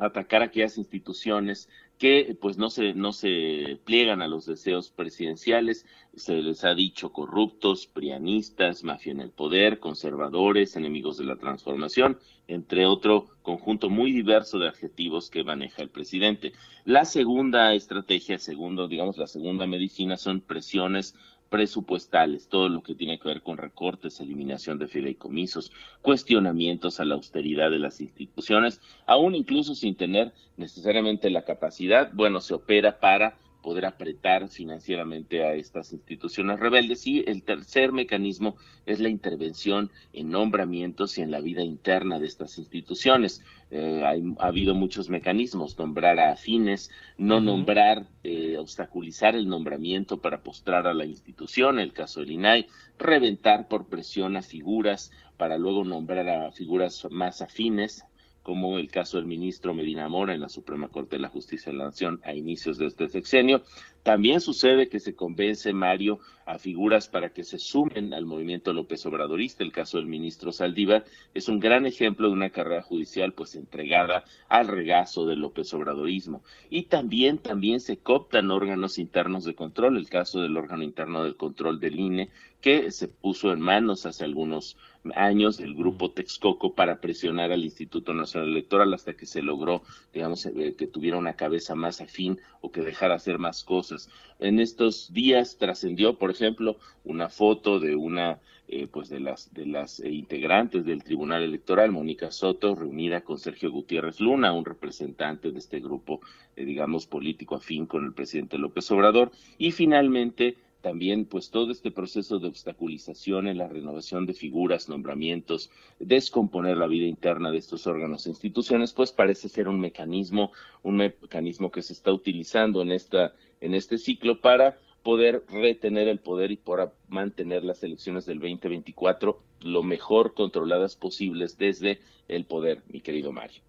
atacar aquellas instituciones que pues no se no se pliegan a los deseos presidenciales, se les ha dicho corruptos, prianistas, mafia en el poder, conservadores, enemigos de la transformación, entre otro conjunto muy diverso de adjetivos que maneja el presidente. La segunda estrategia, segundo, digamos, la segunda medicina son presiones presupuestales, todo lo que tiene que ver con recortes, eliminación de fideicomisos, cuestionamientos a la austeridad de las instituciones, aún incluso sin tener necesariamente la capacidad, bueno, se opera para poder apretar financieramente a estas instituciones rebeldes. Y el tercer mecanismo es la intervención en nombramientos y en la vida interna de estas instituciones. Eh, hay, ha habido muchos mecanismos, nombrar a afines, no nombrar, eh, obstaculizar el nombramiento para postrar a la institución, el caso del INAI, reventar por presión a figuras para luego nombrar a figuras más afines, como el caso del ministro Medina Mora en la Suprema Corte de la Justicia de la Nación a inicios de este sexenio. También sucede que se convence, Mario, a figuras para que se sumen al movimiento López Obradorista. El caso del ministro Saldívar es un gran ejemplo de una carrera judicial pues entregada al regazo del López Obradorismo. Y también, también se cooptan órganos internos de control. El caso del órgano interno del control del INE, que se puso en manos hace algunos años del grupo Texcoco para presionar al Instituto Nacional Electoral hasta que se logró, digamos, eh, que tuviera una cabeza más afín o que dejara hacer más cosas. En estos días trascendió, por ejemplo, una foto de una eh, pues de las de las eh, integrantes del Tribunal Electoral, Mónica Soto, reunida con Sergio Gutiérrez Luna, un representante de este grupo, eh, digamos, político afín con el presidente López Obrador, y finalmente también pues todo este proceso de obstaculización en la renovación de figuras, nombramientos, descomponer la vida interna de estos órganos e instituciones, pues parece ser un mecanismo, un mecanismo que se está utilizando en esta en este ciclo para poder retener el poder y para mantener las elecciones del 2024 lo mejor controladas posibles desde el poder, mi querido Mario.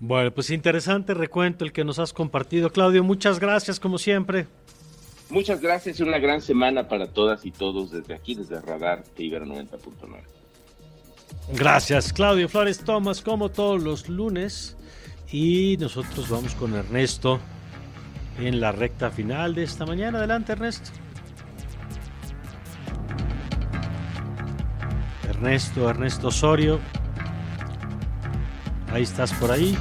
Bueno, pues interesante recuento el que nos has compartido, Claudio. Muchas gracias, como siempre. Muchas gracias y una gran semana para todas y todos desde aquí, desde Radar de Ibero 90.9. Gracias, Claudio Flores Tomás, como todos los lunes. Y nosotros vamos con Ernesto en la recta final de esta mañana. Adelante, Ernesto. Ernesto, Ernesto Osorio. Ahí estás por ahí.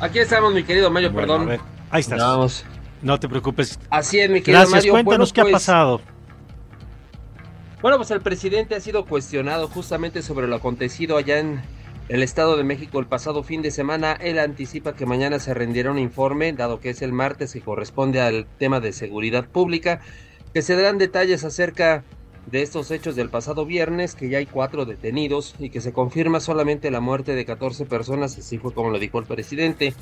Aquí estamos, mi querido Mayo, Bueno, perdón. a ver, ahí estás. Vamos. No te preocupes. Así es, mi querido Gracias, Mario. cuéntanos Bueno, qué ha pues, pasado. Bueno, pues el presidente ha sido cuestionado justamente sobre lo acontecido allá en el Estado de México el pasado fin de semana. Él anticipa que mañana se rendirá un informe, dado que es el martes que corresponde al tema de seguridad pública, que se darán detalles acerca de estos hechos del pasado viernes, que ya hay cuatro detenidos y que se confirma solamente la muerte de 14 personas, así fue como lo dijo el presidente.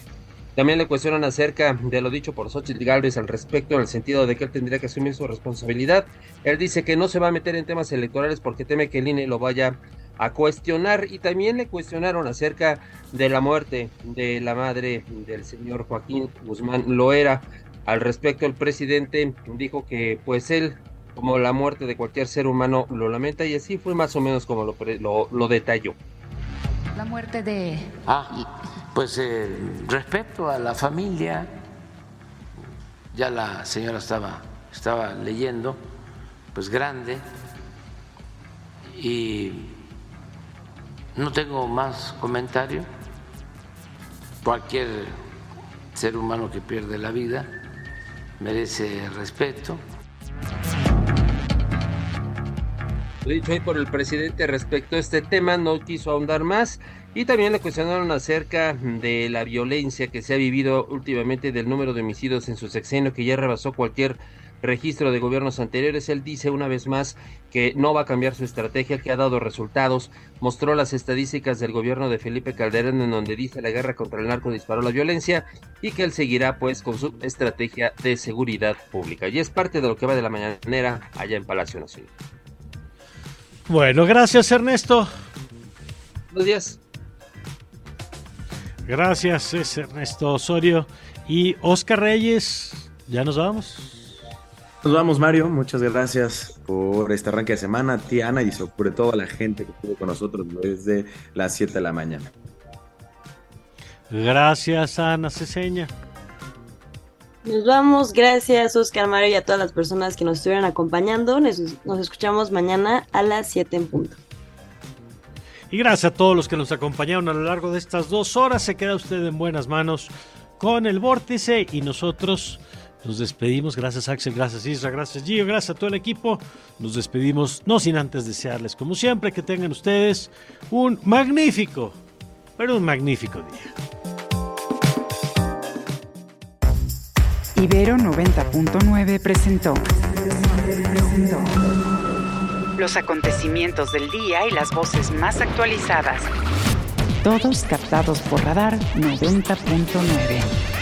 También le cuestionan acerca de lo dicho por Xochitl Gálvez al respecto, en el sentido de que él tendría que asumir su responsabilidad. Él dice que no se va a meter en temas electorales porque teme que el INE lo vaya a cuestionar. Y también le cuestionaron acerca de la muerte de la madre del señor Joaquín Guzmán Loera. Al respecto, el presidente dijo que pues él, como la muerte de cualquier ser humano, lo lamenta y así fue más o menos como lo, pre- lo, lo detalló. La muerte de... Ah, pues eh, respeto a la familia. Ya la señora estaba, estaba leyendo, pues grande. Y no tengo más comentario. Cualquier ser humano que pierde la vida merece respeto. Lo dicho hoy por el presidente respecto a este tema, no quiso ahondar más. Y también le cuestionaron acerca de la violencia que se ha vivido últimamente del número de homicidios en su sexenio, que ya rebasó cualquier registro de gobiernos anteriores. Él dice una vez más que no va a cambiar su estrategia, que ha dado resultados. Mostró las estadísticas del gobierno de Felipe Calderón, en donde dice la guerra contra el narco disparó la violencia y que él seguirá pues con su estrategia de seguridad pública. Y es parte de lo que va de la mañanera allá en Palacio Nacional. Bueno, gracias, Ernesto. Buenos días. Gracias, es Ernesto Osorio y Oscar Reyes. Ya nos vamos. Nos vamos, Mario. Muchas gracias por este arranque de semana, a ti, Ana, y sobre todo a la gente que estuvo con nosotros desde las 7 de la mañana. Gracias, Ana Ceseña. Nos vamos, gracias Oscar Mario y a todas las personas que nos estuvieron acompañando. Nos, nos escuchamos mañana a las 7 en punto. Y gracias a todos los que nos acompañaron a lo largo de estas dos horas. Se queda usted en buenas manos con el vórtice y nosotros nos despedimos. Gracias Axel, gracias Isra, gracias Gio, gracias a todo el equipo. Nos despedimos, no sin antes desearles, como siempre, que tengan ustedes un magnífico, pero un magnífico día. Ibero 90.9 presentó los acontecimientos del día y las voces más actualizadas. Todos captados por Radar 90.9.